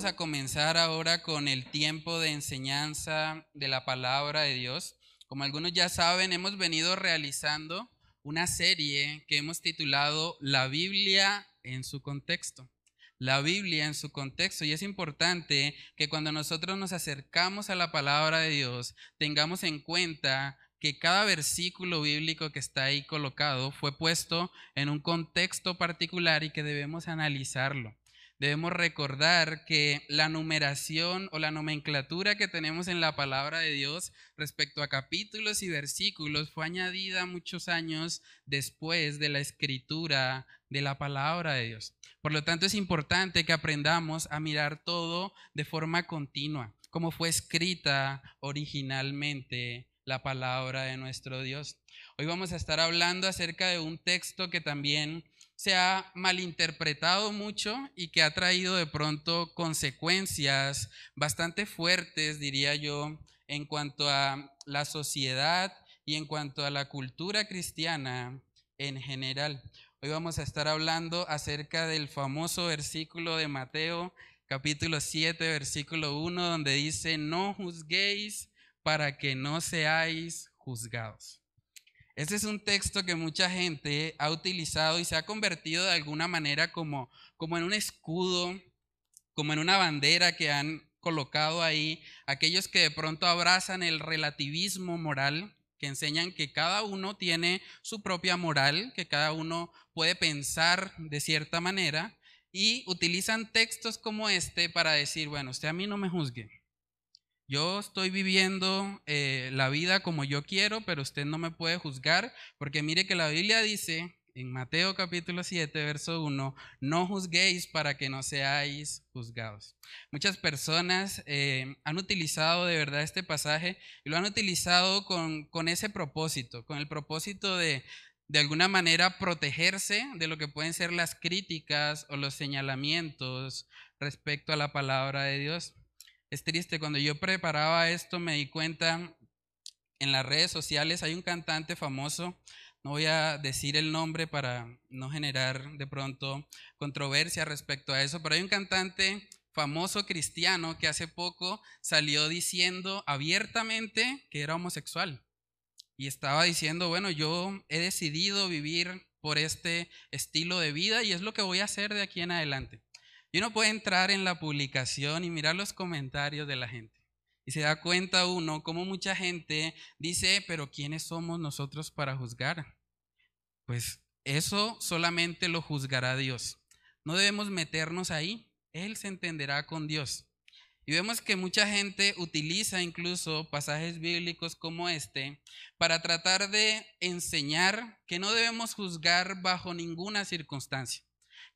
Vamos a comenzar ahora con el tiempo de enseñanza de la palabra de Dios. Como algunos ya saben, hemos venido realizando una serie que hemos titulado La Biblia en su contexto. La Biblia en su contexto. Y es importante que cuando nosotros nos acercamos a la palabra de Dios, tengamos en cuenta que cada versículo bíblico que está ahí colocado fue puesto en un contexto particular y que debemos analizarlo debemos recordar que la numeración o la nomenclatura que tenemos en la palabra de Dios respecto a capítulos y versículos fue añadida muchos años después de la escritura de la palabra de Dios. Por lo tanto, es importante que aprendamos a mirar todo de forma continua, como fue escrita originalmente la palabra de nuestro Dios. Hoy vamos a estar hablando acerca de un texto que también se ha malinterpretado mucho y que ha traído de pronto consecuencias bastante fuertes, diría yo, en cuanto a la sociedad y en cuanto a la cultura cristiana en general. Hoy vamos a estar hablando acerca del famoso versículo de Mateo capítulo 7, versículo 1, donde dice, no juzguéis para que no seáis juzgados. Este es un texto que mucha gente ha utilizado y se ha convertido de alguna manera como, como en un escudo, como en una bandera que han colocado ahí aquellos que de pronto abrazan el relativismo moral, que enseñan que cada uno tiene su propia moral, que cada uno puede pensar de cierta manera y utilizan textos como este para decir, bueno, usted a mí no me juzgue. Yo estoy viviendo eh, la vida como yo quiero, pero usted no me puede juzgar, porque mire que la Biblia dice en Mateo capítulo 7, verso 1, no juzguéis para que no seáis juzgados. Muchas personas eh, han utilizado de verdad este pasaje y lo han utilizado con, con ese propósito, con el propósito de de alguna manera protegerse de lo que pueden ser las críticas o los señalamientos respecto a la palabra de Dios. Es triste, cuando yo preparaba esto me di cuenta en las redes sociales hay un cantante famoso, no voy a decir el nombre para no generar de pronto controversia respecto a eso, pero hay un cantante famoso cristiano que hace poco salió diciendo abiertamente que era homosexual. Y estaba diciendo, bueno, yo he decidido vivir por este estilo de vida y es lo que voy a hacer de aquí en adelante. Y uno puede entrar en la publicación y mirar los comentarios de la gente. Y se da cuenta uno cómo mucha gente dice, pero ¿quiénes somos nosotros para juzgar? Pues eso solamente lo juzgará Dios. No debemos meternos ahí. Él se entenderá con Dios. Y vemos que mucha gente utiliza incluso pasajes bíblicos como este para tratar de enseñar que no debemos juzgar bajo ninguna circunstancia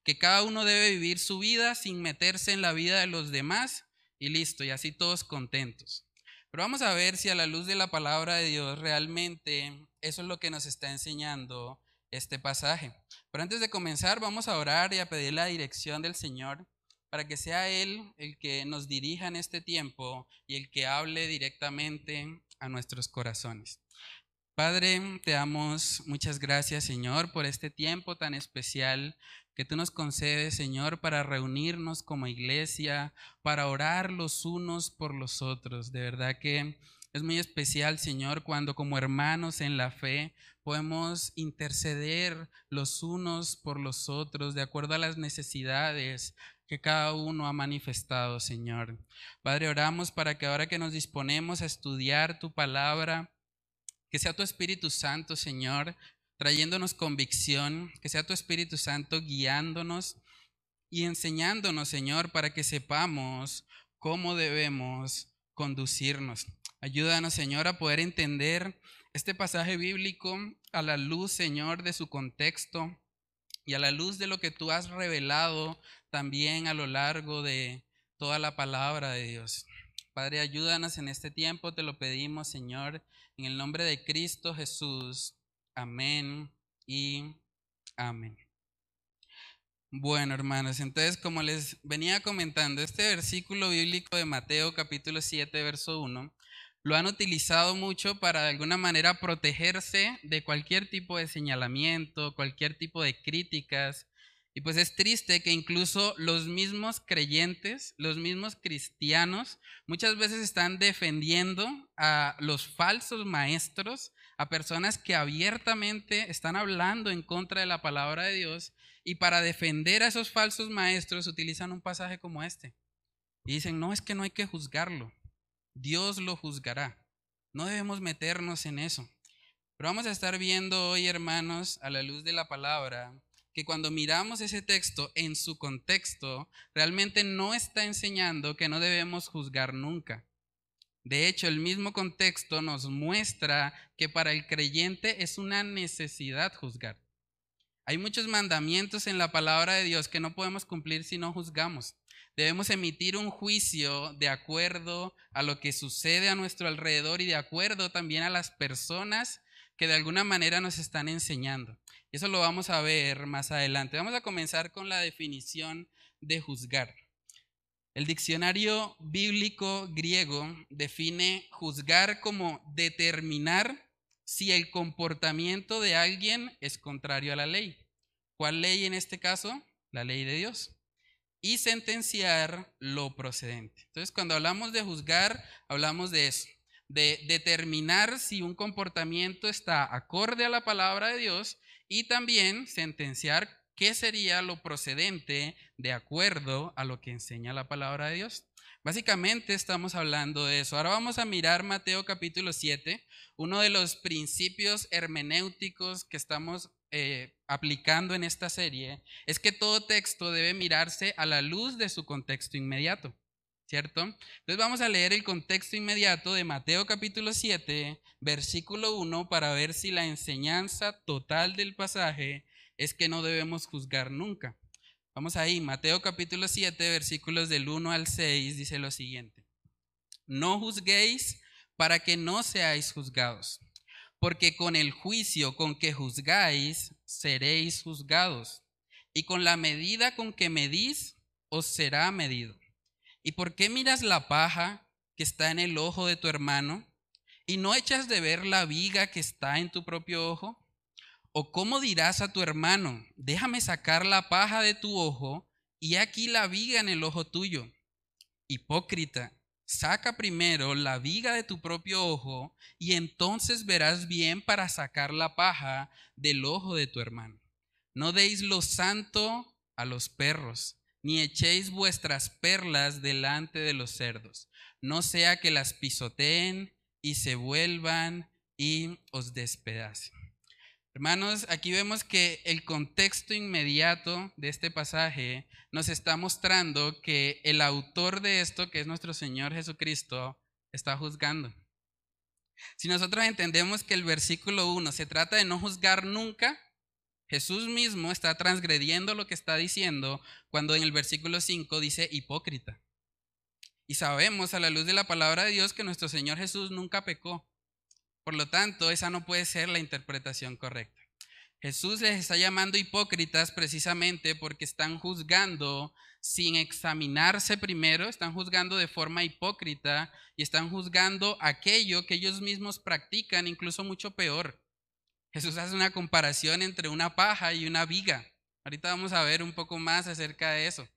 que cada uno debe vivir su vida sin meterse en la vida de los demás y listo, y así todos contentos. Pero vamos a ver si a la luz de la palabra de Dios realmente eso es lo que nos está enseñando este pasaje. Pero antes de comenzar, vamos a orar y a pedir la dirección del Señor para que sea Él el que nos dirija en este tiempo y el que hable directamente a nuestros corazones. Padre, te damos muchas gracias, Señor, por este tiempo tan especial que tú nos concedes, Señor, para reunirnos como iglesia, para orar los unos por los otros. De verdad que es muy especial, Señor, cuando como hermanos en la fe podemos interceder los unos por los otros de acuerdo a las necesidades que cada uno ha manifestado, Señor. Padre, oramos para que ahora que nos disponemos a estudiar tu palabra, que sea tu Espíritu Santo, Señor, trayéndonos convicción, que sea tu Espíritu Santo guiándonos y enseñándonos, Señor, para que sepamos cómo debemos conducirnos. Ayúdanos, Señor, a poder entender este pasaje bíblico a la luz, Señor, de su contexto y a la luz de lo que tú has revelado también a lo largo de toda la palabra de Dios. Padre, ayúdanos en este tiempo, te lo pedimos, Señor, en el nombre de Cristo Jesús. Amén y amén. Bueno, hermanos, entonces como les venía comentando, este versículo bíblico de Mateo capítulo 7, verso 1, lo han utilizado mucho para de alguna manera protegerse de cualquier tipo de señalamiento, cualquier tipo de críticas Y pues es triste que incluso los mismos creyentes, los mismos cristianos, muchas veces están defendiendo a los falsos maestros, a personas que abiertamente están hablando en contra de la palabra de Dios y para defender a esos falsos maestros utilizan un pasaje como este. Y dicen, no, es que no hay que juzgarlo, Dios lo juzgará. No debemos meternos en eso. Pero vamos a estar viendo hoy, hermanos, a la luz de la palabra, que cuando miramos ese texto en su contexto, realmente no está enseñando que no debemos juzgar nunca. De hecho, el mismo contexto nos muestra que para el creyente es una necesidad juzgar. Hay muchos mandamientos en la palabra de Dios que no podemos cumplir si no juzgamos. Debemos emitir un juicio de acuerdo a lo que sucede a nuestro alrededor y de acuerdo también a las personas que de alguna manera nos están enseñando. Eso lo vamos a ver más adelante. Vamos a comenzar con la definición de juzgar. El diccionario bíblico griego define juzgar como determinar si el comportamiento de alguien es contrario a la ley. ¿Cuál ley en este caso? La ley de Dios. Y sentenciar lo procedente. Entonces, cuando hablamos de juzgar, hablamos de eso, de determinar si un comportamiento está acorde a la palabra de Dios y también sentenciar qué sería lo procedente de acuerdo a lo que enseña la palabra de Dios. Básicamente estamos hablando de eso. Ahora vamos a mirar Mateo capítulo 7, uno de los principios hermenéuticos que estamos eh, aplicando en esta serie es que todo texto debe mirarse a la luz de su contexto inmediato. ¿Cierto? Entonces vamos a leer el contexto inmediato de Mateo capítulo 7, versículo 1, para ver si la enseñanza total del pasaje es que no debemos juzgar nunca. Vamos ahí, Mateo capítulo 7, versículos del 1 al 6, dice lo siguiente. No juzguéis para que no seáis juzgados, porque con el juicio con que juzgáis, seréis juzgados, y con la medida con que medís, os será medido. ¿Y por qué miras la paja que está en el ojo de tu hermano y no echas de ver la viga que está en tu propio ojo? ¿O cómo dirás a tu hermano, déjame sacar la paja de tu ojo y aquí la viga en el ojo tuyo? Hipócrita, saca primero la viga de tu propio ojo y entonces verás bien para sacar la paja del ojo de tu hermano. No deis lo santo a los perros ni echéis vuestras perlas delante de los cerdos, no sea que las pisoteen y se vuelvan y os despedacen. Hermanos, aquí vemos que el contexto inmediato de este pasaje nos está mostrando que el autor de esto, que es nuestro Señor Jesucristo, está juzgando. Si nosotros entendemos que el versículo 1 se trata de no juzgar nunca, Jesús mismo está transgrediendo lo que está diciendo cuando en el versículo 5 dice hipócrita. Y sabemos a la luz de la palabra de Dios que nuestro Señor Jesús nunca pecó. Por lo tanto, esa no puede ser la interpretación correcta. Jesús les está llamando hipócritas precisamente porque están juzgando sin examinarse primero, están juzgando de forma hipócrita y están juzgando aquello que ellos mismos practican, incluso mucho peor. Jesús hace una comparación entre una paja y una viga. Ahorita vamos a ver un poco más acerca de eso.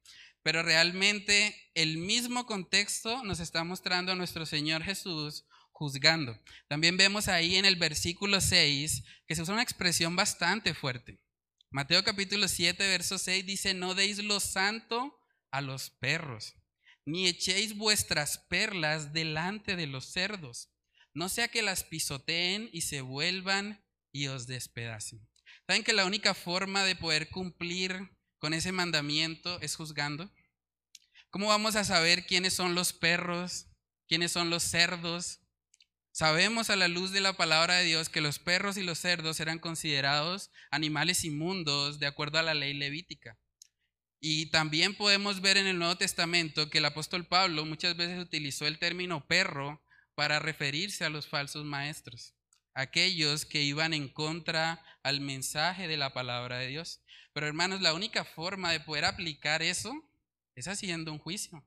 Pero realmente el mismo contexto nos está mostrando a nuestro Señor Jesús juzgando. También vemos ahí en el versículo 6 que se usa una expresión bastante fuerte. Mateo capítulo 7, verso 6 dice, no deis lo santo a los perros, ni echéis vuestras perlas delante de los cerdos, no sea que las pisoteen y se vuelvan y os despedacen. ¿Saben que la única forma de poder cumplir con ese mandamiento es juzgando? ¿Cómo vamos a saber quiénes son los perros, quiénes son los cerdos? Sabemos a la luz de la palabra de Dios que los perros y los cerdos eran considerados animales inmundos de acuerdo a la ley levítica. Y también podemos ver en el Nuevo Testamento que el apóstol Pablo muchas veces utilizó el término perro para referirse a los falsos maestros aquellos que iban en contra al mensaje de la palabra de Dios. Pero hermanos, la única forma de poder aplicar eso es haciendo un juicio.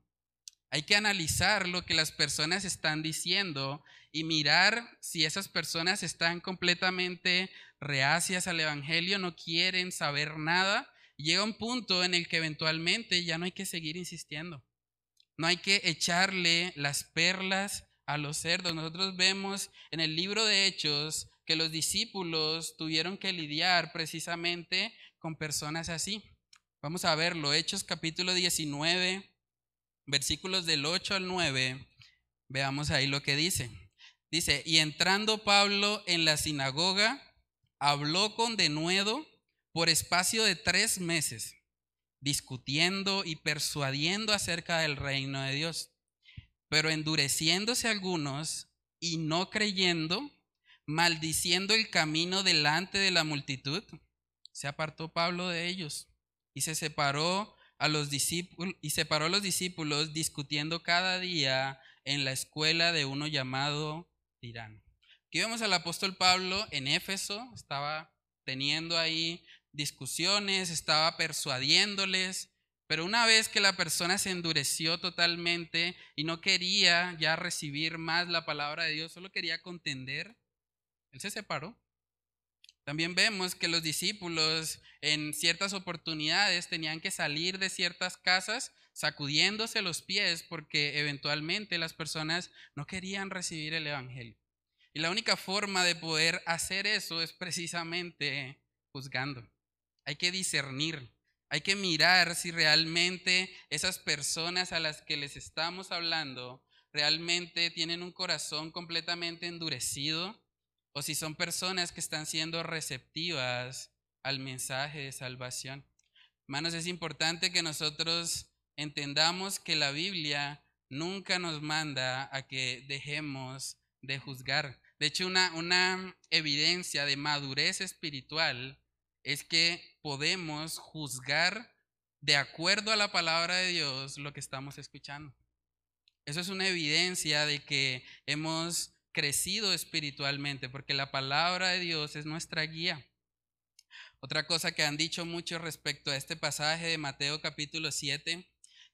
Hay que analizar lo que las personas están diciendo y mirar si esas personas están completamente reacias al Evangelio, no quieren saber nada llega un punto en el que eventualmente ya no hay que seguir insistiendo. No hay que echarle las perlas a los cerdos. Nosotros vemos en el libro de Hechos que los discípulos tuvieron que lidiar precisamente con personas así. Vamos a verlo, Hechos capítulo 19, versículos del 8 al 9. Veamos ahí lo que dice. Dice, y entrando Pablo en la sinagoga, habló con denuedo por espacio de tres meses, discutiendo y persuadiendo acerca del reino de Dios. Pero endureciéndose algunos y no creyendo, maldiciendo el camino delante de la multitud, se apartó Pablo de ellos y se separó a los discípulos y separó a los discípulos discutiendo cada día en la escuela de uno llamado Tirano. Aquí vemos al apóstol Pablo en Éfeso, estaba teniendo ahí discusiones, estaba persuadiéndoles, pero una vez que la persona se endureció totalmente y no quería ya recibir más la palabra de Dios, solo quería contender, él se separó. También vemos que los discípulos en ciertas oportunidades tenían que salir de ciertas casas sacudiéndose los pies porque eventualmente las personas no querían recibir el Evangelio. Y la única forma de poder hacer eso es precisamente juzgando. Hay que discernir, hay que mirar si realmente esas personas a las que les estamos hablando realmente tienen un corazón completamente endurecido o si son personas que están siendo receptivas al mensaje de salvación. Hermanos, es importante que nosotros entendamos que la Biblia nunca nos manda a que dejemos de juzgar. De hecho, una, una evidencia de madurez espiritual es que podemos juzgar de acuerdo a la palabra de Dios lo que estamos escuchando. Eso es una evidencia de que hemos crecido espiritualmente, porque la palabra de Dios es nuestra guía. Otra cosa que han dicho mucho respecto a este pasaje de Mateo capítulo 7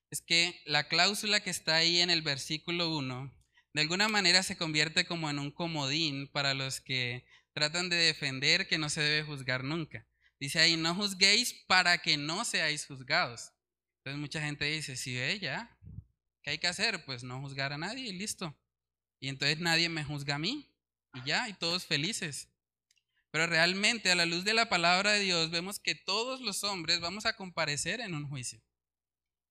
es que la cláusula que está ahí en el versículo 1 de alguna manera se convierte como en un comodín para los que tratan de defender que no se debe juzgar nunca. Dice ahí, no juzguéis para que no seáis juzgados. Entonces mucha gente dice, si ve ya, ¿qué hay que hacer? Pues no juzgar a nadie y listo. Y entonces nadie me juzga a mí y ya, y todos felices. Pero realmente a la luz de la palabra de Dios vemos que todos los hombres vamos a comparecer en un juicio.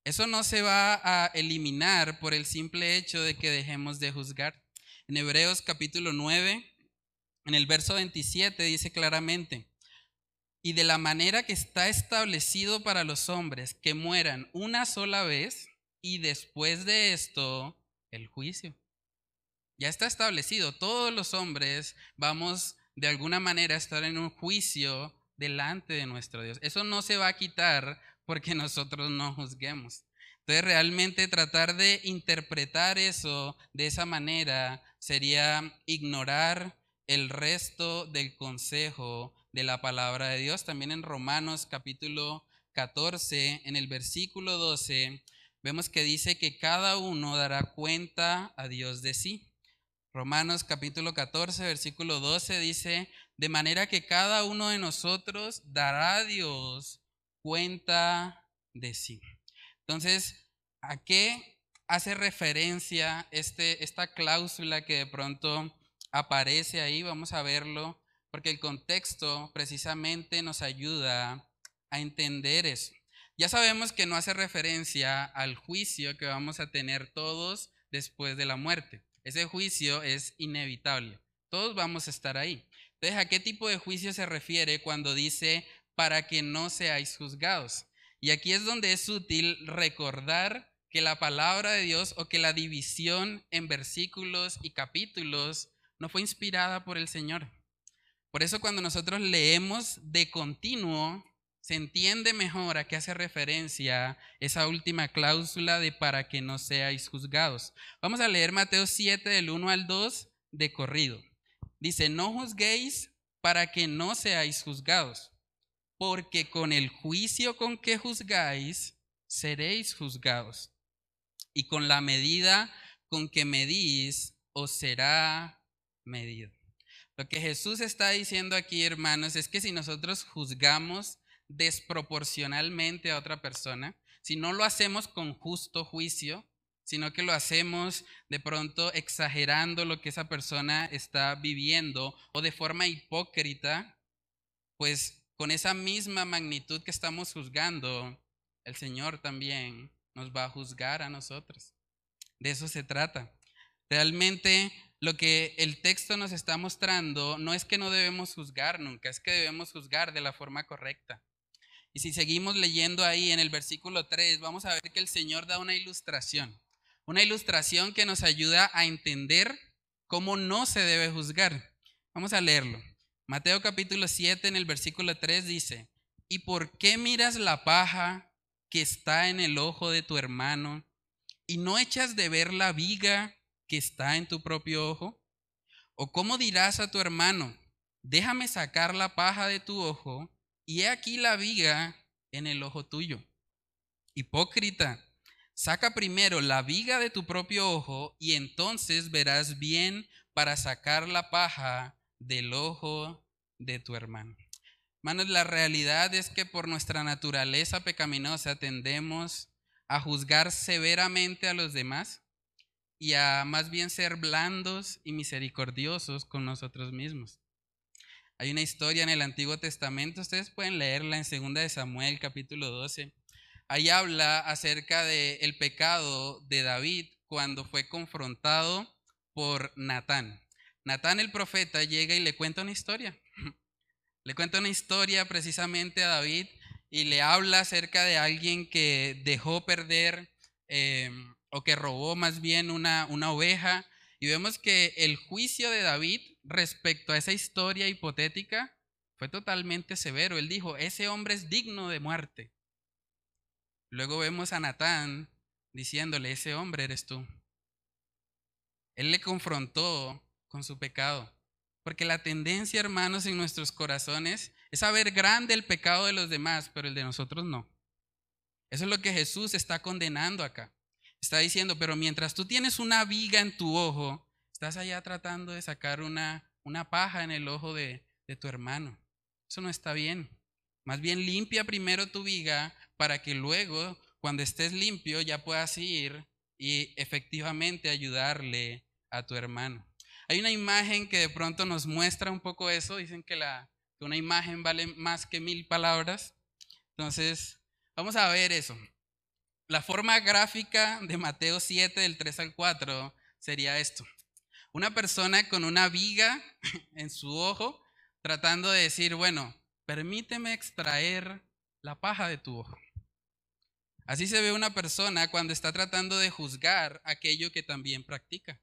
Eso no se va a eliminar por el simple hecho de que dejemos de juzgar. En Hebreos capítulo 9, en el verso 27 dice claramente, y de la manera que está establecido para los hombres que mueran una sola vez y después de esto el juicio. Ya está establecido, todos los hombres vamos de alguna manera a estar en un juicio delante de nuestro Dios. Eso no se va a quitar porque nosotros no juzguemos. Entonces realmente tratar de interpretar eso de esa manera sería ignorar el resto del consejo de la palabra de Dios. También en Romanos capítulo 14, en el versículo 12, vemos que dice que cada uno dará cuenta a Dios de sí. Romanos capítulo 14, versículo 12 dice, de manera que cada uno de nosotros dará a Dios cuenta de sí. Entonces, ¿a qué hace referencia este, esta cláusula que de pronto aparece ahí? Vamos a verlo, porque el contexto precisamente nos ayuda a entender eso. Ya sabemos que no hace referencia al juicio que vamos a tener todos después de la muerte. Ese juicio es inevitable. Todos vamos a estar ahí. Entonces, ¿a qué tipo de juicio se refiere cuando dice para que no seáis juzgados. Y aquí es donde es útil recordar que la palabra de Dios o que la división en versículos y capítulos no fue inspirada por el Señor. Por eso cuando nosotros leemos de continuo, se entiende mejor a qué hace referencia esa última cláusula de para que no seáis juzgados. Vamos a leer Mateo 7 del 1 al 2 de corrido. Dice, no juzguéis para que no seáis juzgados porque con el juicio con que juzgáis, seréis juzgados. Y con la medida con que medís, os será medido. Lo que Jesús está diciendo aquí, hermanos, es que si nosotros juzgamos desproporcionalmente a otra persona, si no lo hacemos con justo juicio, sino que lo hacemos de pronto exagerando lo que esa persona está viviendo o de forma hipócrita, pues con esa misma magnitud que estamos juzgando, el Señor también nos va a juzgar a nosotros. De eso se trata. Realmente lo que el texto nos está mostrando no es que no debemos juzgar nunca, es que debemos juzgar de la forma correcta. Y si seguimos leyendo ahí en el versículo 3, vamos a ver que el Señor da una ilustración, una ilustración que nos ayuda a entender cómo no se debe juzgar. Vamos a leerlo. Mateo capítulo 7 en el versículo 3 dice, ¿y por qué miras la paja que está en el ojo de tu hermano y no echas de ver la viga que está en tu propio ojo? ¿O cómo dirás a tu hermano, déjame sacar la paja de tu ojo y he aquí la viga en el ojo tuyo? Hipócrita, saca primero la viga de tu propio ojo y entonces verás bien para sacar la paja del ojo de tu hermano. Hermanos, la realidad es que por nuestra naturaleza pecaminosa tendemos a juzgar severamente a los demás y a más bien ser blandos y misericordiosos con nosotros mismos. Hay una historia en el Antiguo Testamento, ustedes pueden leerla en 2 de Samuel capítulo 12. Ahí habla acerca del el pecado de David cuando fue confrontado por Natán. Natán el profeta llega y le cuenta una historia. Le cuenta una historia precisamente a David y le habla acerca de alguien que dejó perder eh, o que robó más bien una, una oveja. Y vemos que el juicio de David respecto a esa historia hipotética fue totalmente severo. Él dijo, ese hombre es digno de muerte. Luego vemos a Natán diciéndole, ese hombre eres tú. Él le confrontó con su pecado. Porque la tendencia, hermanos, en nuestros corazones es saber grande el pecado de los demás, pero el de nosotros no. Eso es lo que Jesús está condenando acá. Está diciendo, pero mientras tú tienes una viga en tu ojo, estás allá tratando de sacar una, una paja en el ojo de, de tu hermano. Eso no está bien. Más bien limpia primero tu viga para que luego, cuando estés limpio, ya puedas ir y efectivamente ayudarle a tu hermano. Hay una imagen que de pronto nos muestra un poco eso. Dicen que, que una imagen vale más que mil palabras. Entonces, vamos a ver eso. La forma gráfica de Mateo 7, del 3 al 4, sería esto. Una persona con una viga en su ojo tratando de decir, bueno, permíteme extraer la paja de tu ojo. Así se ve una persona cuando está tratando de juzgar aquello que también practica,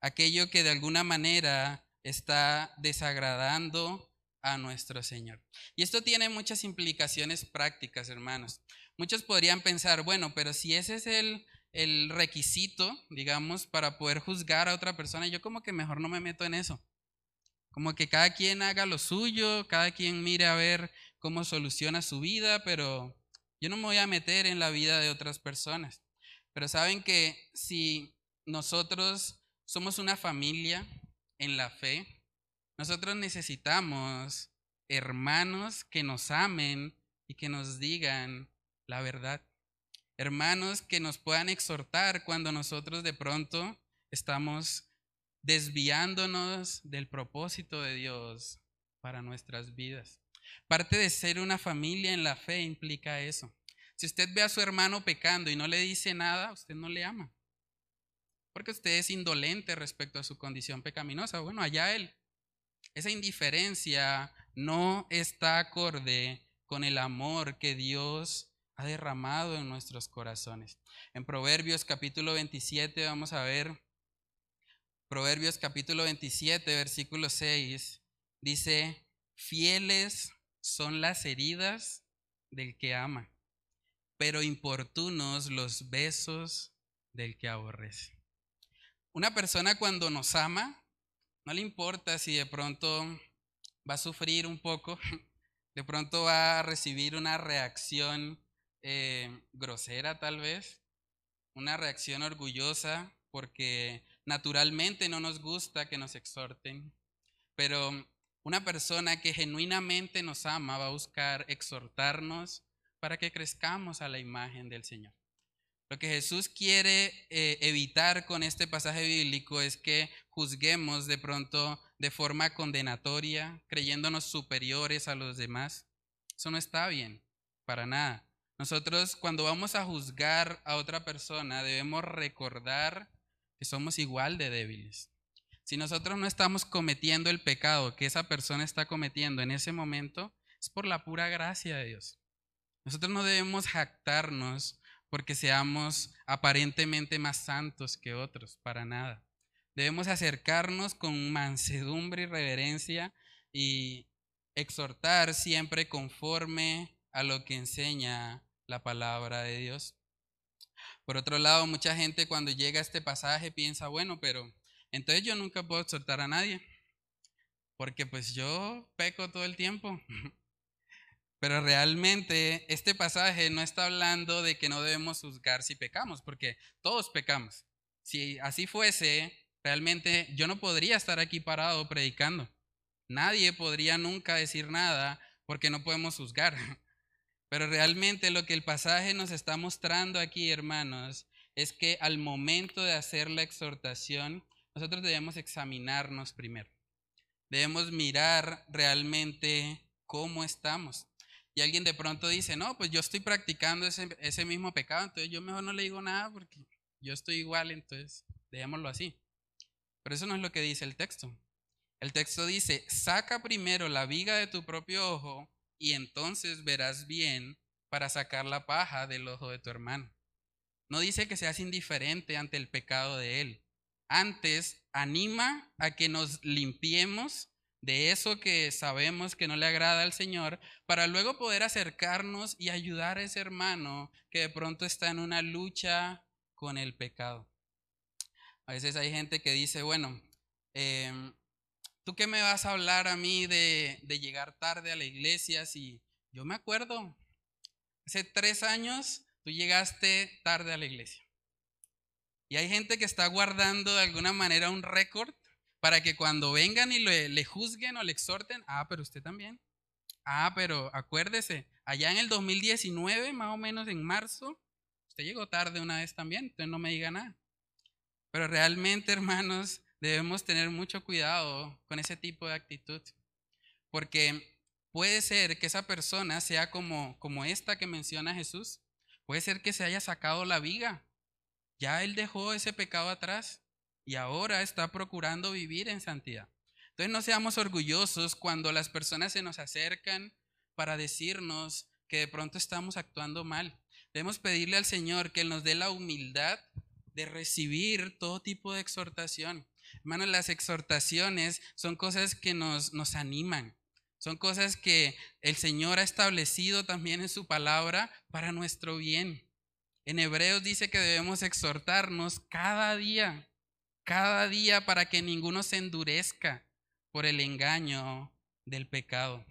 aquello que de alguna manera está desagradando a nuestro Señor. Y esto tiene muchas implicaciones prácticas, hermanos. Muchos podrían pensar, bueno, pero si ese es el, el requisito, digamos, para poder juzgar a otra persona, yo como que mejor no me meto en eso. Como que cada quien haga lo suyo, cada quien mire a ver cómo soluciona su vida, pero yo no me voy a meter en la vida de otras personas. Pero saben que si nosotros somos una familia en la fe, nosotros necesitamos hermanos que nos amen y que nos digan, la verdad. Hermanos que nos puedan exhortar cuando nosotros de pronto estamos desviándonos del propósito de Dios para nuestras vidas. Parte de ser una familia en la fe implica eso. Si usted ve a su hermano pecando y no le dice nada, usted no le ama. Porque usted es indolente respecto a su condición pecaminosa. Bueno, allá él. Esa indiferencia no está acorde con el amor que Dios ha derramado en nuestros corazones. En Proverbios capítulo 27 vamos a ver, Proverbios capítulo 27, versículo 6, dice, fieles son las heridas del que ama, pero importunos los besos del que aborrece. Una persona cuando nos ama, no le importa si de pronto va a sufrir un poco, de pronto va a recibir una reacción eh, grosera tal vez, una reacción orgullosa porque naturalmente no nos gusta que nos exhorten, pero Una persona que genuinamente nos ama va a buscar exhortarnos para que crezcamos a la imagen del Señor. Lo que Jesús quiere eh, evitar con este pasaje bíblico es que juzguemos de pronto de forma condenatoria, creyéndonos superiores a los demás. Eso no está bien, para nada. Nosotros cuando vamos a juzgar a otra persona debemos recordar que somos igual de débiles. Si nosotros no estamos cometiendo el pecado que esa persona está cometiendo en ese momento, es por la pura gracia de Dios. Nosotros no debemos jactarnos porque seamos aparentemente más santos que otros, para nada. Debemos acercarnos con mansedumbre y reverencia y exhortar siempre conforme a lo que enseña la palabra de Dios. Por otro lado, mucha gente cuando llega a este pasaje piensa, bueno, pero entonces yo nunca puedo exhortar a nadie, porque pues yo peco todo el tiempo. Pero realmente este pasaje no está hablando de que no debemos juzgar si pecamos, porque todos pecamos. Si así fuese, realmente yo no podría estar aquí parado predicando. Nadie podría nunca decir nada porque no podemos juzgar. Pero realmente lo que el pasaje nos está mostrando aquí, hermanos, es que al momento de hacer la exhortación, nosotros debemos examinarnos primero. Debemos mirar realmente cómo estamos alguien de pronto dice, no, pues yo estoy practicando ese, mismo pecado, entonces yo mejor no le digo nada porque yo estoy igual, entonces dejémoslo así. Pero eso no es lo que dice el texto. El texto dice, saca primero la viga de tu propio ojo y entonces verás bien para sacar la paja del ojo de tu hermano. No dice que seas indiferente ante el pecado de él. Antes, anima a que nos limpiemos de eso que sabemos que no le agrada al Señor, para luego poder acercarnos y ayudar a ese hermano que de pronto está en una lucha con el pecado. A veces hay gente que dice, bueno, em, ¿tú qué me vas a hablar a mí de, de llegar tarde a la iglesia si yo me acuerdo, hace tres años tú llegaste tarde a la iglesia? Y hay gente que está guardando de alguna manera un récord para que cuando vengan y le, juzguen o le exhorten, ah, pero usted también. Ah, pero acuérdese, allá en el 2019, más o menos en marzo, usted llegó tarde una vez también, entonces no me diga nada. Pero realmente, hermanos, debemos tener mucho cuidado con ese tipo de actitud, porque puede ser que esa persona sea como, como esta que menciona Jesús, puede ser que se haya sacado la viga, ya él dejó ese pecado atrás, y ahora está procurando vivir en santidad. Entonces no seamos orgullosos cuando las personas se nos acercan para decirnos que de pronto estamos actuando mal. Debemos pedirle al Señor que nos dé la humildad de recibir todo tipo de exhortación. Hermanos, las exhortaciones son cosas que nos, nos animan, son cosas que el Señor ha establecido también en su palabra para nuestro bien. En Hebreos dice que debemos exhortarnos cada día cada día para que ninguno se endurezca por el engaño del pecado.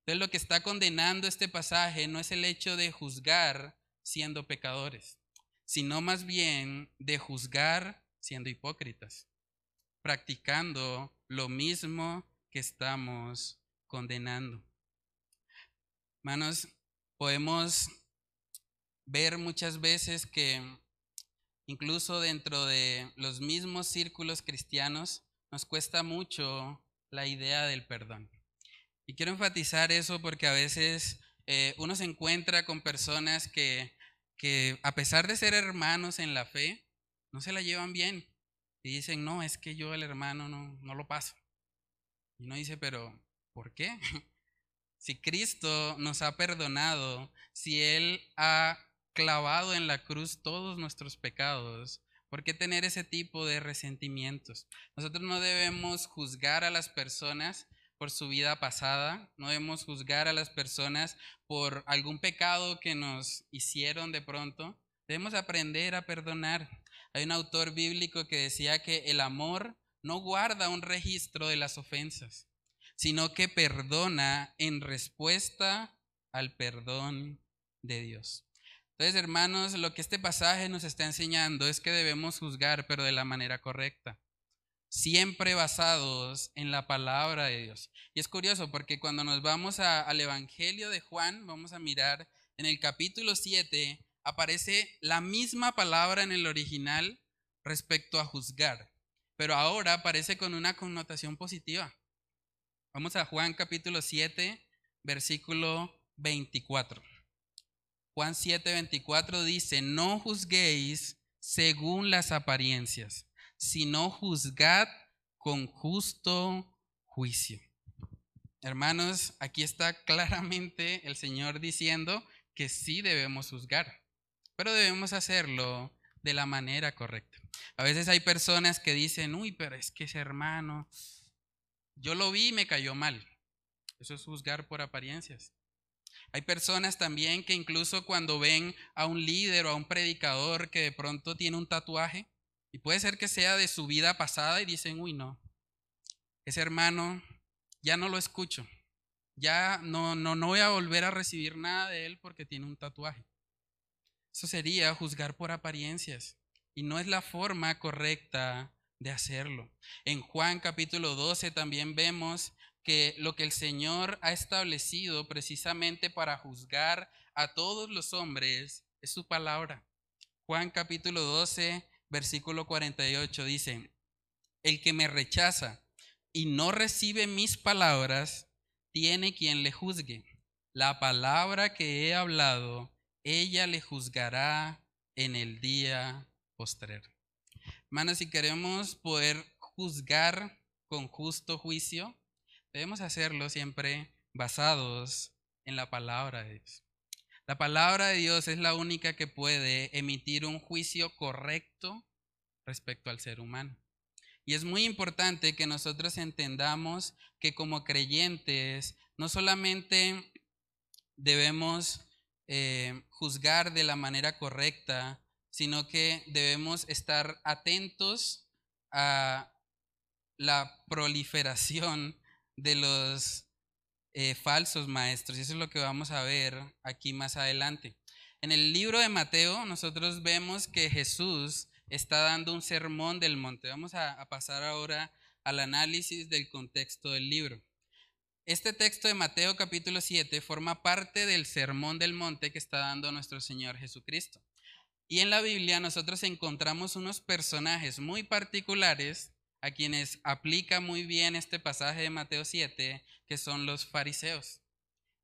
Entonces lo que está condenando este pasaje no es el hecho de juzgar siendo pecadores, sino más bien de juzgar siendo hipócritas, practicando lo mismo que estamos condenando. Hermanos, podemos ver muchas veces que Incluso dentro de los mismos círculos cristianos nos cuesta mucho la idea del perdón. Y quiero enfatizar eso porque a veces eh, uno se encuentra con personas que, que a pesar de ser hermanos en la fe, no se la llevan bien. Y dicen, no, es que yo el hermano no, no lo paso. Y uno dice, pero ¿por qué? Si Cristo nos ha perdonado, si Él ha clavado en la cruz todos nuestros pecados, ¿por qué tener ese tipo de resentimientos? Nosotros no debemos juzgar a las personas por su vida pasada, no debemos juzgar a las personas por algún pecado que nos hicieron de pronto. Debemos aprender a perdonar. Hay un autor bíblico que decía que el amor no guarda un registro de las ofensas, sino que perdona en respuesta al perdón de Dios. Entonces, hermanos, lo que este pasaje nos está enseñando es que debemos juzgar, pero de la manera correcta. siempre basados en la palabra de Dios. Y es curioso porque cuando nos vamos al Evangelio de Juan, vamos a mirar en el capítulo 7, aparece la misma palabra en el original respecto a juzgar, pero ahora aparece con una connotación positiva. Vamos a Juan capítulo 7, versículo 24. Juan 7, 24 dice, no juzguéis según las apariencias, sino juzgad con justo juicio. Hermanos, aquí está claramente el Señor diciendo que sí debemos juzgar, pero debemos hacerlo de la manera correcta. A veces hay personas que dicen, uy, pero es que ese hermano, yo lo vi y me cayó mal. Eso es juzgar por apariencias. Hay personas también que incluso cuando ven a un líder o a un predicador que de pronto tiene un tatuaje, y puede ser que sea de su vida pasada, y dicen, uy, no, ese hermano ya no lo escucho, ya no, no, no voy a volver a recibir nada de él porque tiene un tatuaje. Eso sería juzgar por apariencias, y no es la forma correcta de hacerlo. En Juan capítulo 12 también vemos que lo que el Señor ha establecido precisamente para juzgar a todos los hombres es su palabra. Juan capítulo 12, versículo 48 dice, el que me rechaza y no recibe mis palabras, tiene quien le juzgue. La palabra que he hablado, ella le juzgará en el día postrero. Hermanos, si queremos poder juzgar con justo juicio, Debemos hacerlo siempre basados en la palabra de Dios. La palabra de Dios es la única que puede emitir un juicio correcto respecto al ser humano. Y es muy importante que nosotros entendamos que como creyentes no solamente debemos eh, juzgar de la manera correcta, sino que debemos estar atentos a la proliferación de los eh, falsos maestros. Y eso es lo que vamos a ver aquí más adelante. En el libro de Mateo nosotros vemos que Jesús está dando un sermón del monte. Vamos a, a pasar ahora al análisis del contexto del libro. Este texto de Mateo capítulo 7 forma parte del sermón del monte que está dando nuestro Señor Jesucristo. Y en la Biblia nosotros encontramos unos personajes muy particulares a quienes aplica muy bien este pasaje de Mateo 7, que son los fariseos.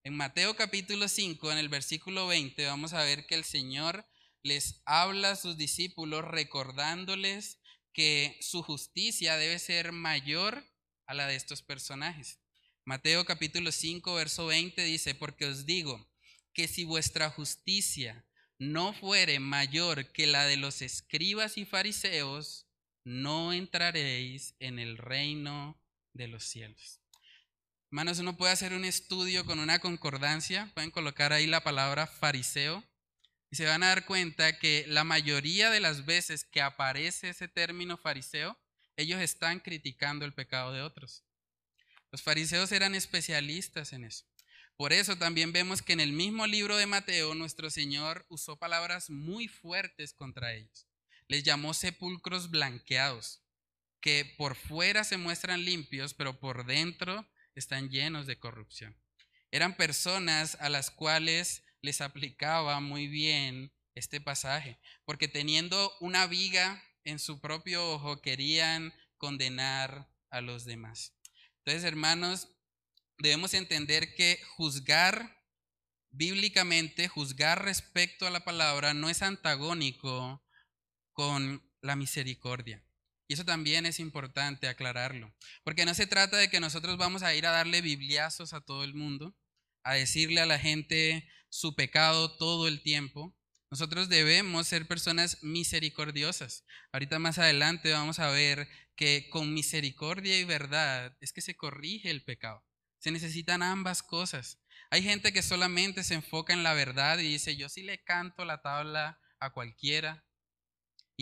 En Mateo capítulo 5, en el versículo 20, vamos a ver que el Señor les habla a sus discípulos recordándoles que su justicia debe ser mayor a la de estos personajes. Mateo capítulo 5, verso 20 dice, porque os digo que si vuestra justicia no fuere mayor que la de los escribas y fariseos, no entraréis en el reino de los cielos. Hermanos, uno puede hacer un estudio con una concordancia, pueden colocar ahí la palabra fariseo y se van a dar cuenta que la mayoría de las veces que aparece ese término fariseo, ellos están criticando el pecado de otros. Los fariseos eran especialistas en eso. Por eso también vemos que en el mismo libro de Mateo nuestro Señor usó palabras muy fuertes contra ellos les llamó sepulcros blanqueados, que por fuera se muestran limpios, pero por dentro están llenos de corrupción. Eran personas a las cuales les aplicaba muy bien este pasaje, porque teniendo una viga en su propio ojo querían condenar a los demás. Entonces, hermanos, debemos entender que juzgar bíblicamente, juzgar respecto a la palabra, no es antagónico con la misericordia. Y eso también es importante aclararlo, porque no se trata de que nosotros vamos a ir a darle bibliazos a todo el mundo, a decirle a la gente su pecado todo el tiempo. Nosotros debemos ser personas misericordiosas. Ahorita más adelante vamos a ver que con misericordia y verdad es que se corrige el pecado. Se necesitan ambas cosas. Hay gente que solamente se enfoca en la verdad y dice, yo sí le canto la tabla a cualquiera,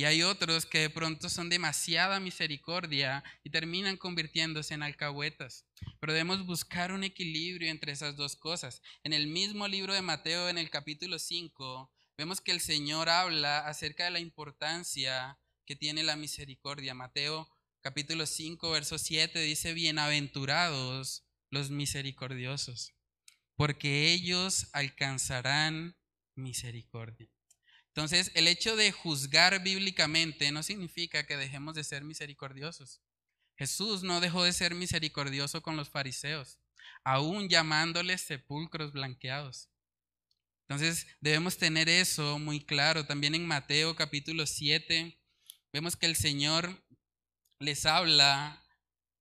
y hay otros que de pronto son demasiada misericordia y terminan convirtiéndose en alcahuetas. Pero debemos buscar un equilibrio entre esas dos cosas. En el mismo libro de Mateo, en el capítulo 5, vemos que el Señor habla acerca de la importancia que tiene la misericordia. Mateo capítulo 5, verso 7 dice, bienaventurados los misericordiosos, porque ellos alcanzarán misericordia. Entonces, el hecho de juzgar bíblicamente no significa que dejemos de ser misericordiosos. Jesús no dejó de ser misericordioso con los fariseos, aún llamándoles sepulcros blanqueados. Entonces, debemos tener eso muy claro. También en Mateo capítulo 7, vemos que el Señor les habla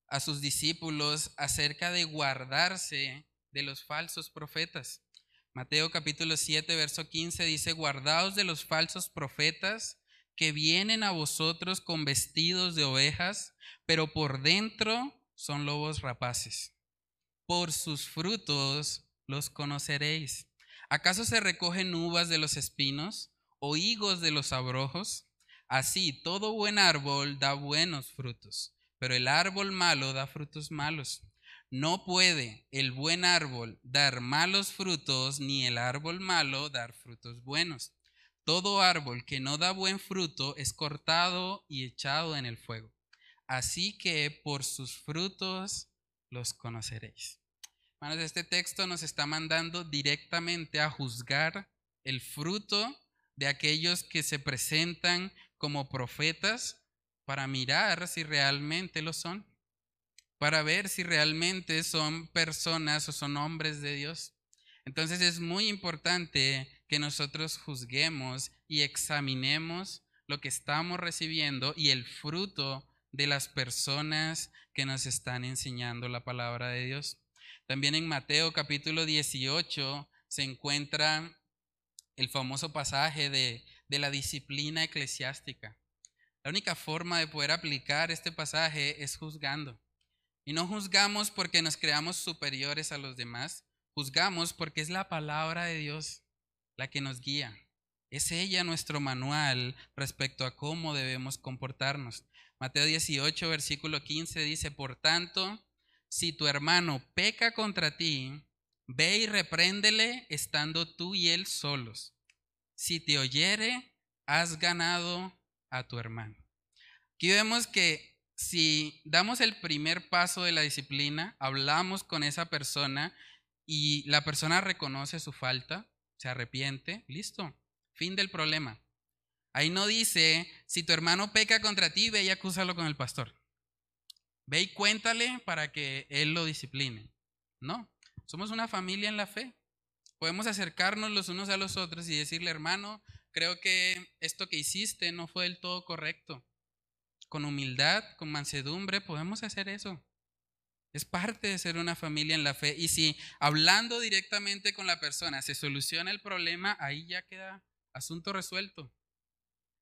a sus discípulos acerca de guardarse de los falsos profetas. Mateo capítulo 7, verso 15 dice, guardaos de los falsos profetas que vienen a vosotros con vestidos de ovejas, pero por dentro son lobos rapaces. Por sus frutos los conoceréis. ¿Acaso se recogen uvas de los espinos o higos de los abrojos? Así, todo buen árbol da buenos frutos, pero el árbol malo da frutos malos. No puede el buen árbol dar malos frutos, ni el árbol malo dar frutos buenos. Todo árbol que no da buen fruto es cortado y echado en el fuego. Así que por sus frutos los conoceréis. Hermanos, este texto nos está mandando directamente a juzgar el fruto de aquellos que se presentan como profetas para mirar si realmente lo son, para ver si realmente son personas o son hombres de Dios. Entonces es muy importante que nosotros juzguemos y examinemos lo que estamos recibiendo y el fruto de las personas que nos están enseñando la palabra de Dios. También en Mateo capítulo 18 se encuentra el famoso pasaje de de la disciplina eclesiástica. La única forma de poder aplicar este pasaje es juzgando. Y no juzgamos porque nos creamos superiores a los demás, juzgamos porque es la palabra de Dios la que nos guía. Es ella nuestro manual respecto a cómo debemos comportarnos. Mateo 18, versículo 15 dice, por tanto, si tu hermano peca contra ti, ve y repréndele estando tú y él solos si te oyere, has ganado a tu hermano. Aquí vemos que si damos el primer paso de la disciplina, hablamos con esa persona y la persona reconoce su falta, se arrepiente, listo, fin del problema. Ahí no dice, si tu hermano peca contra ti, ve y acúsalo con el pastor. Ve y cuéntale para que él lo discipline. No, somos una familia en la fe. Podemos acercarnos los unos a los otros y decirle, hermano, creo que esto que hiciste no fue del todo correcto. Con humildad, con mansedumbre, podemos hacer eso. Es parte de ser una familia en la fe. Y si hablando directamente con la persona se soluciona el problema, ahí ya queda asunto resuelto.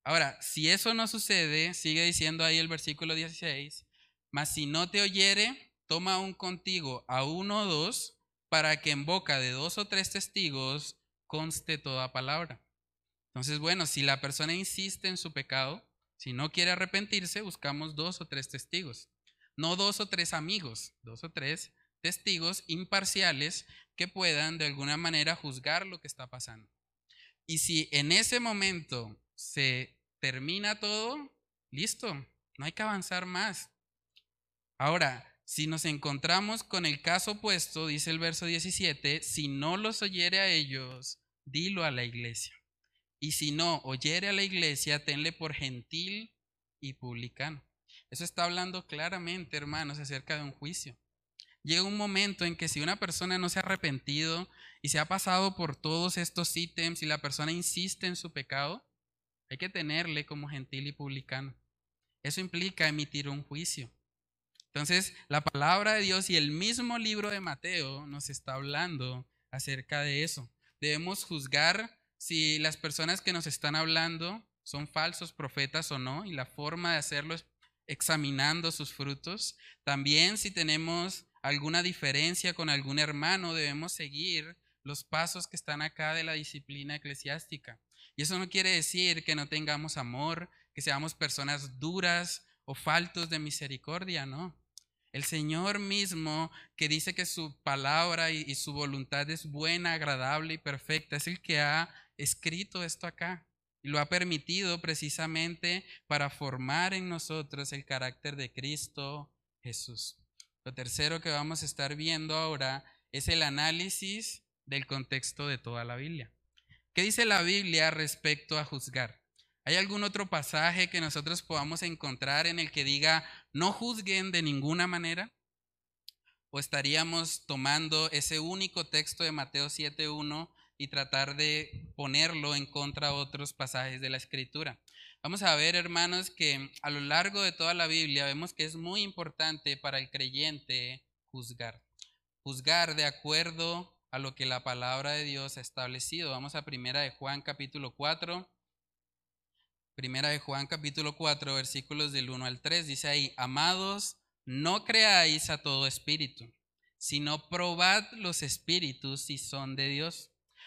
Ahora, si eso no sucede, sigue diciendo ahí el versículo 16, mas si no te oyere, toma un contigo a uno o dos para que en boca de dos o tres testigos conste toda palabra. Entonces, bueno, si la persona insiste en su pecado, si no quiere arrepentirse, buscamos dos o tres testigos. No dos o tres amigos, dos o tres testigos imparciales que puedan de alguna manera juzgar lo que está pasando. Y si en ese momento se termina todo, listo, no hay que avanzar más. Ahora, si nos encontramos con el caso opuesto, dice el verso 17, si no los oyere a ellos, dilo a la iglesia. Y si no oyere a la iglesia, tenle por gentil y publicano. Eso está hablando claramente, hermanos, acerca de un juicio. Llega un momento en que si una persona no se ha arrepentido y se ha pasado por todos estos ítems y la persona insiste en su pecado, hay que tenerle como gentil y publicano. Eso implica emitir un juicio. Entonces, la palabra de Dios y el mismo libro de Mateo nos está hablando acerca de eso. Debemos juzgar si las personas que nos están hablando son falsos profetas o no, y la forma de hacerlo es examinando sus frutos. También si tenemos alguna diferencia con algún hermano, debemos seguir los pasos que están acá de la disciplina eclesiástica. Y eso no quiere decir que no tengamos amor, que seamos personas duras o faltos de misericordia, no. El Señor mismo, que dice que su palabra y, su voluntad es buena, agradable y perfecta, es el que ha escrito esto acá. y lo ha permitido precisamente para formar en nosotros el carácter de Cristo Jesús. Lo tercero que vamos a estar viendo ahora es el análisis del contexto de toda la Biblia. ¿Qué dice la Biblia respecto a juzgar? ¿Hay algún otro pasaje que nosotros podamos encontrar en el que diga no juzguen de ninguna manera? ¿O estaríamos tomando ese único texto de Mateo 7.1 y tratar de ponerlo en contra de otros pasajes de la Escritura? Vamos a ver, hermanos, que a lo largo de toda la Biblia vemos que es muy importante para el creyente juzgar. Juzgar de acuerdo a lo que la palabra de Dios ha establecido. Vamos a primera de Juan capítulo 4. Primera de Juan capítulo 4, versículos del 1 al 3. Dice ahí, amados, no creáis a todo espíritu, sino probad los espíritus si son de Dios,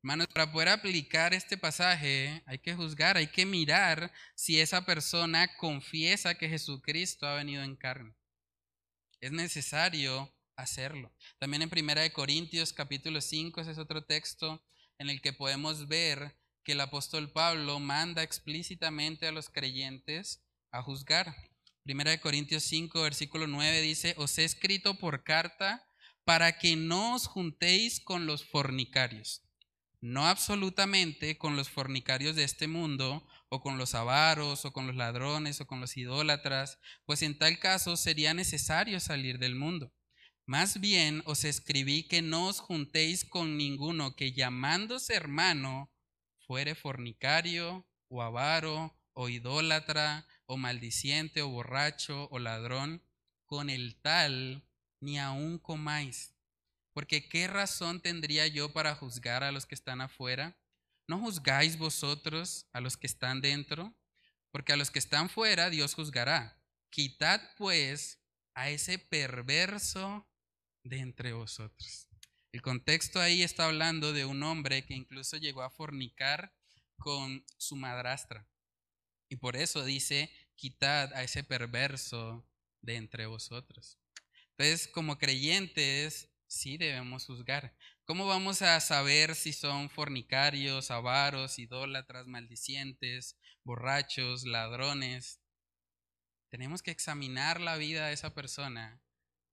Hermanos, para poder aplicar este pasaje hay que juzgar, hay que mirar si esa persona confiesa que Jesucristo ha venido en carne. Es necesario hacerlo. También en Primera de Corintios capítulo 5, ese es otro texto en el que podemos ver que el apóstol Pablo manda explícitamente a los creyentes a juzgar. Primera de Corintios 5, versículo 9 dice, os he escrito por carta para que no os juntéis con los fornicarios no absolutamente con los fornicarios de este mundo, o con los avaros, o con los ladrones, o con los idólatras, pues en tal caso sería necesario salir del mundo. Más bien os escribí que no os juntéis con ninguno que llamándose hermano fuere fornicario, o avaro, o idólatra, o maldiciente, o borracho, o ladrón, con el tal ni aun comáis porque ¿qué razón tendría yo para juzgar a los que están afuera? ¿No juzgáis vosotros a los que están dentro? Porque a los que están fuera Dios juzgará. Quitad pues a ese perverso de entre vosotros. El contexto ahí está hablando de un hombre que incluso llegó a fornicar con su madrastra. Y por eso dice, quitad a ese perverso de entre vosotros. Entonces, como creyentes, sí debemos juzgar. ¿Cómo vamos a saber si son fornicarios, avaros, idólatras, maldicientes, borrachos, ladrones? Tenemos que examinar la vida de esa persona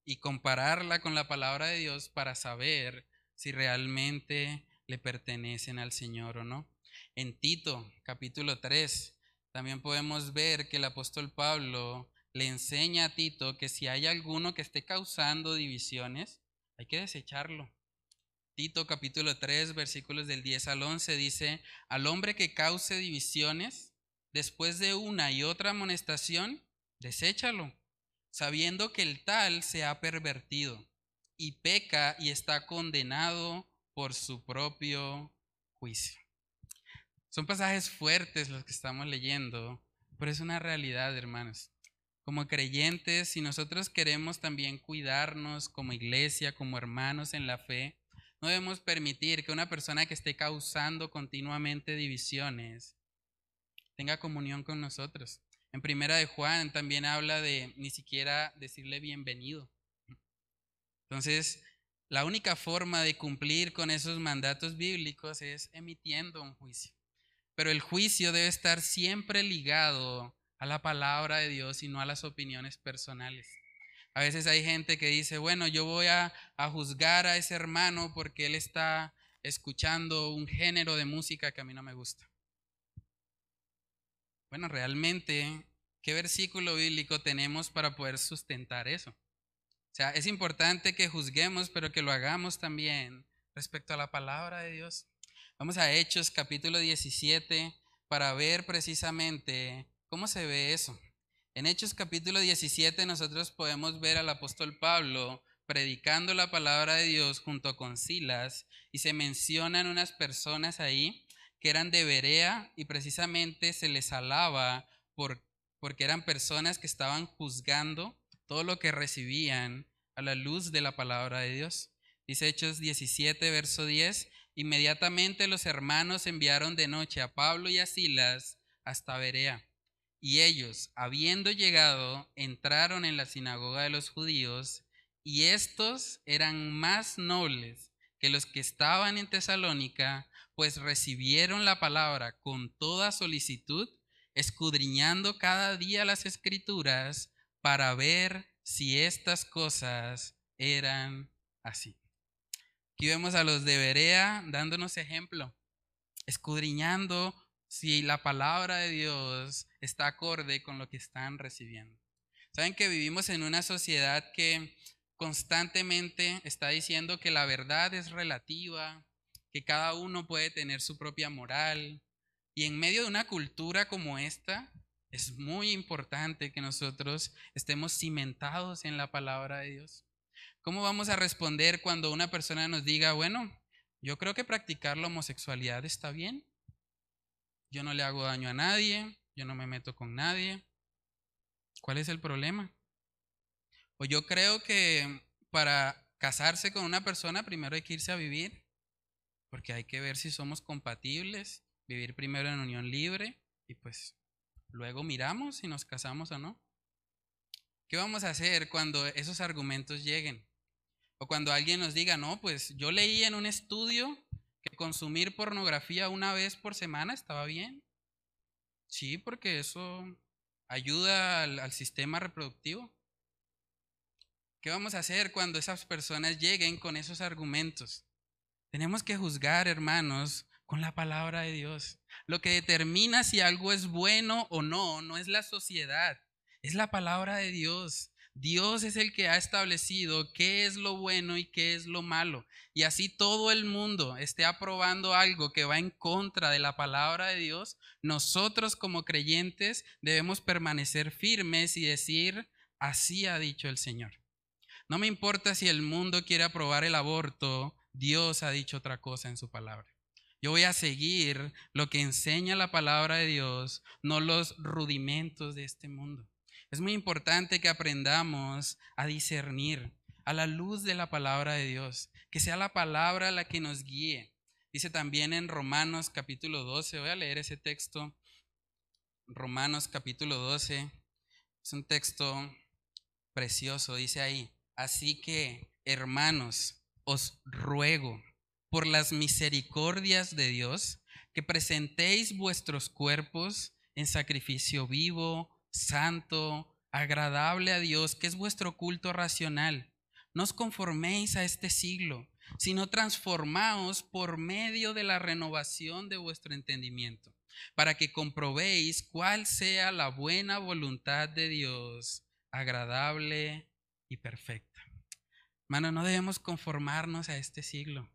y compararla con la palabra de Dios para saber si realmente le pertenecen al Señor o no. En Tito, capítulo 3, también podemos ver que el apóstol Pablo le enseña a Tito que si hay alguno que esté causando divisiones, hay que desecharlo. Tito capítulo 3 versículos del 10 al 11 dice, al hombre que cause divisiones, después de una y otra amonestación, deséchalo, sabiendo que el tal se ha pervertido y peca y está condenado por su propio juicio. Son pasajes fuertes los que estamos leyendo, pero es una realidad, hermanos como creyentes, si nosotros queremos también cuidarnos como iglesia, como hermanos en la fe, no debemos permitir que una persona que esté causando continuamente divisiones tenga comunión con nosotros. En primera de Juan también habla de ni siquiera decirle bienvenido. Entonces, la única forma de cumplir con esos mandatos bíblicos es emitiendo un juicio. Pero el juicio debe estar siempre ligado a la palabra de Dios y no a las opiniones personales. A veces hay gente que dice, bueno, yo voy a, juzgar a ese hermano porque él está escuchando un género de música que a mí no me gusta. Bueno, realmente, ¿qué versículo bíblico tenemos para poder sustentar eso? O sea, es importante que juzguemos, pero que lo hagamos también respecto a la palabra de Dios. Vamos a Hechos capítulo 17 para ver precisamente ¿Cómo se ve eso? En Hechos capítulo 17 nosotros podemos ver al apóstol Pablo predicando la palabra de Dios junto con Silas y se mencionan unas personas ahí que eran de Berea y precisamente se les alaba por, porque eran personas que estaban juzgando todo lo que recibían a la luz de la palabra de Dios. Dice Hechos 17, verso 10, inmediatamente los hermanos enviaron de noche a Pablo y a Silas hasta Berea. Y ellos, habiendo llegado, entraron en la sinagoga de los judíos, y estos eran más nobles que los que estaban en Tesalónica, pues recibieron la palabra con toda solicitud, escudriñando cada día las escrituras para ver si estas cosas eran así. Aquí vemos a los de Berea dándonos ejemplo, escudriñando si la palabra de Dios está acorde con lo que están recibiendo. Saben que vivimos en una sociedad que constantemente está diciendo que la verdad es relativa, que cada uno puede tener su propia moral. Y en medio de una cultura como esta, es muy importante que nosotros estemos cimentados en la palabra de Dios. ¿Cómo vamos a responder cuando una persona nos diga, bueno, yo creo que practicar la homosexualidad está bien? Yo no le hago daño a nadie, yo no me meto con nadie. ¿Cuál es el problema? O yo creo que para casarse con una persona primero hay que irse a vivir, porque hay que ver si somos compatibles, vivir primero en unión libre y pues Luego miramos si nos casamos o no. ¿Qué vamos a hacer cuando esos argumentos lleguen? O cuando alguien nos diga, no, pues yo leí en un estudio que consumir pornografía una vez por semana estaba bien. Sí, porque eso ayuda al, sistema reproductivo. ¿Qué vamos a hacer cuando esas personas lleguen con esos argumentos? Tenemos que juzgar, hermanos, con la palabra de Dios. Lo que determina si algo es bueno o no, no es la sociedad, es la palabra de Dios. Dios es el que ha establecido qué es lo bueno y qué es lo malo. Y así todo el mundo esté aprobando algo que va en contra de la palabra de Dios, nosotros como creyentes debemos permanecer firmes y decir, así ha dicho el Señor. No me importa si el mundo quiere aprobar el aborto, Dios ha dicho otra cosa en su palabra. Yo voy a seguir lo que enseña la palabra de Dios, no los rudimentos de este mundo. Es muy importante que aprendamos a discernir a la luz de la palabra de Dios, que sea la palabra la que nos guíe. Dice también en Romanos capítulo 12, voy a leer ese texto, Romanos capítulo 12, es un texto precioso, dice ahí, así que hermanos, os ruego por las misericordias de Dios, que presentéis vuestros cuerpos en sacrificio vivo, santo, agradable a Dios, que es vuestro culto racional. No os conforméis a este siglo, sino transformaos por medio de la renovación de vuestro entendimiento, para que comprobéis cuál sea la buena voluntad de Dios, agradable y perfecta. Hermano, no debemos conformarnos a este siglo.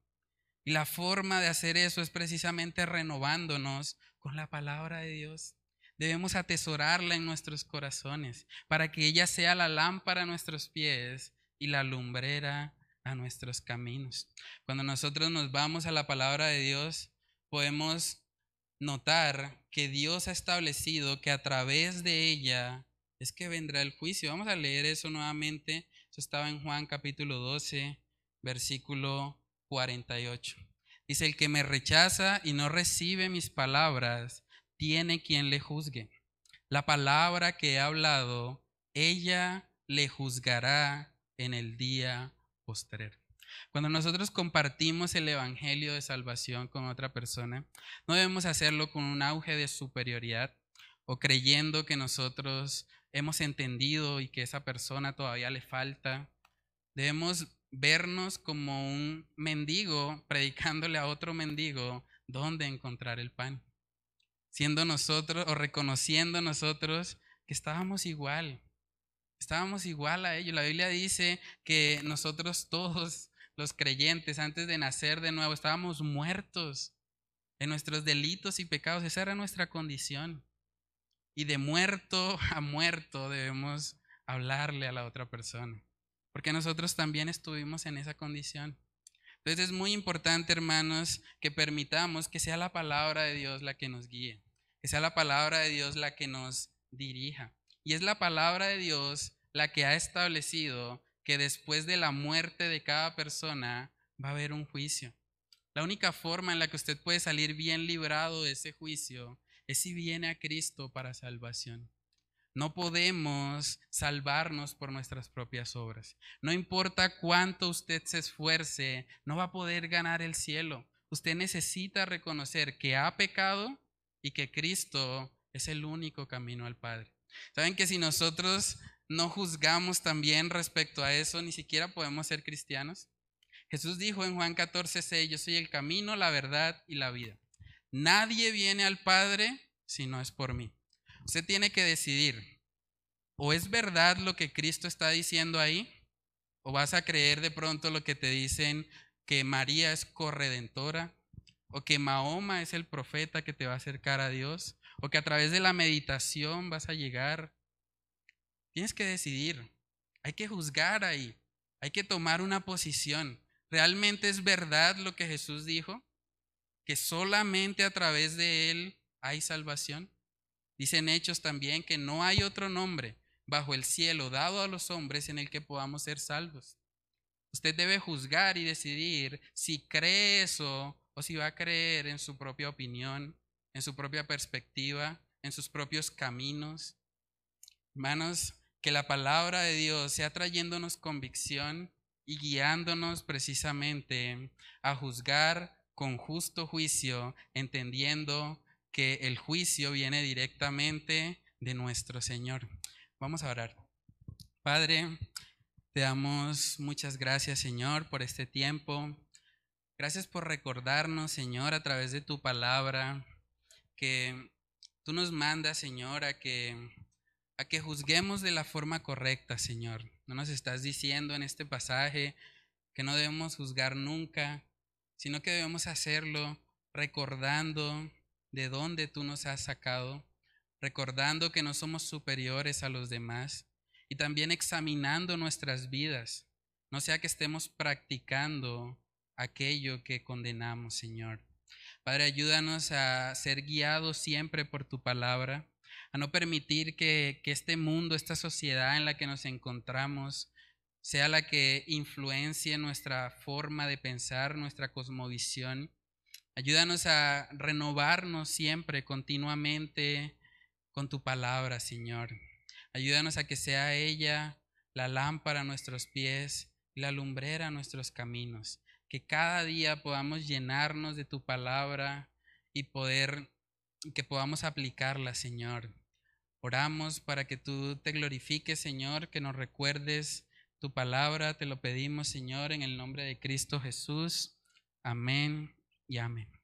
Y la forma de hacer eso es precisamente renovándonos con la palabra de Dios. Debemos atesorarla en nuestros corazones para que ella sea la lámpara a nuestros pies y la lumbrera a nuestros caminos. Cuando nosotros nos vamos a la palabra de Dios, podemos notar que Dios ha establecido que a través de ella es que vendrá el juicio. Vamos a leer eso nuevamente. Eso estaba en Juan capítulo 12, versículo 48. Dice, el que me rechaza y no recibe mis palabras, tiene quien le juzgue. La palabra que he hablado, ella le juzgará en el día posterior. Cuando nosotros compartimos el Evangelio de salvación con otra persona, no debemos hacerlo con un auge de superioridad o creyendo que nosotros hemos entendido y que esa persona todavía le falta. Debemos vernos como un mendigo predicándole a otro mendigo dónde encontrar el pan. Siendo nosotros o reconociendo nosotros que estábamos igual. Estábamos igual a ellos. La Biblia dice que nosotros todos los creyentes antes de nacer de nuevo estábamos muertos en nuestros delitos y pecados. Esa era nuestra condición. Y de muerto a muerto debemos hablarle a la otra persona porque nosotros también estuvimos en esa condición. Entonces es muy importante, hermanos, que permitamos que sea la palabra de Dios la que nos guíe, que sea la palabra de Dios la que nos dirija. Y es la palabra de Dios la que ha establecido que después de la muerte de cada persona va a haber un juicio. La única forma en la que usted puede salir bien librado de ese juicio es si viene a Cristo para salvación. No podemos salvarnos por nuestras propias obras. No importa cuánto usted se esfuerce, no va a poder ganar el cielo. Usted necesita reconocer que ha pecado y que Cristo es el único camino al Padre. ¿Saben que si nosotros no juzgamos también respecto a eso, ni siquiera podemos ser cristianos? Jesús dijo en Juan 14, 6, yo soy el camino, la verdad y la vida. Nadie viene al Padre si no es por mí. Usted tiene que decidir, o es verdad lo que Cristo está diciendo ahí, o vas a creer de pronto lo que te dicen que María es corredentora, o que Mahoma es el profeta que te va a acercar a Dios, o que a través de la meditación vas a llegar. Tienes que decidir, hay que juzgar ahí, hay que tomar una posición. ¿Realmente es verdad lo que Jesús dijo? Que solamente a través de Él hay salvación. Dicen Hechos también que no hay otro nombre bajo el cielo dado a los hombres en el que podamos ser salvos. Usted debe juzgar y decidir si cree eso o si va a creer en su propia opinión, en su propia perspectiva, en sus propios caminos. Hermanos, que la palabra de Dios sea trayéndonos convicción y guiándonos precisamente a juzgar con justo juicio, entendiendo que el juicio viene directamente de nuestro Señor. Vamos a orar. Padre, te damos muchas gracias, Señor, por este tiempo. Gracias por recordarnos, Señor, a través de tu palabra, que tú nos mandas, Señor, a que, a que juzguemos de la forma correcta, Señor. No nos estás diciendo en este pasaje que no debemos juzgar nunca, sino que debemos hacerlo recordando de dónde tú nos has sacado, recordando que no somos superiores a los demás y también examinando nuestras vidas, no sea que estemos practicando aquello que condenamos, Señor. Padre, ayúdanos a ser guiados siempre por tu palabra, a no permitir que, este mundo, esta sociedad en la que nos encontramos, sea la que influencie nuestra forma de pensar, nuestra cosmovisión. Ayúdanos a renovarnos siempre, continuamente, con tu palabra, Señor. Ayúdanos a que sea ella la lámpara a nuestros pies y la lumbrera a nuestros caminos. Que cada día podamos llenarnos de tu palabra y poder que podamos aplicarla, Señor. Oramos para que tú te glorifiques, Señor, que nos recuerdes tu palabra. Te lo pedimos, Señor, en el nombre de Cristo Jesús. Amén y amén.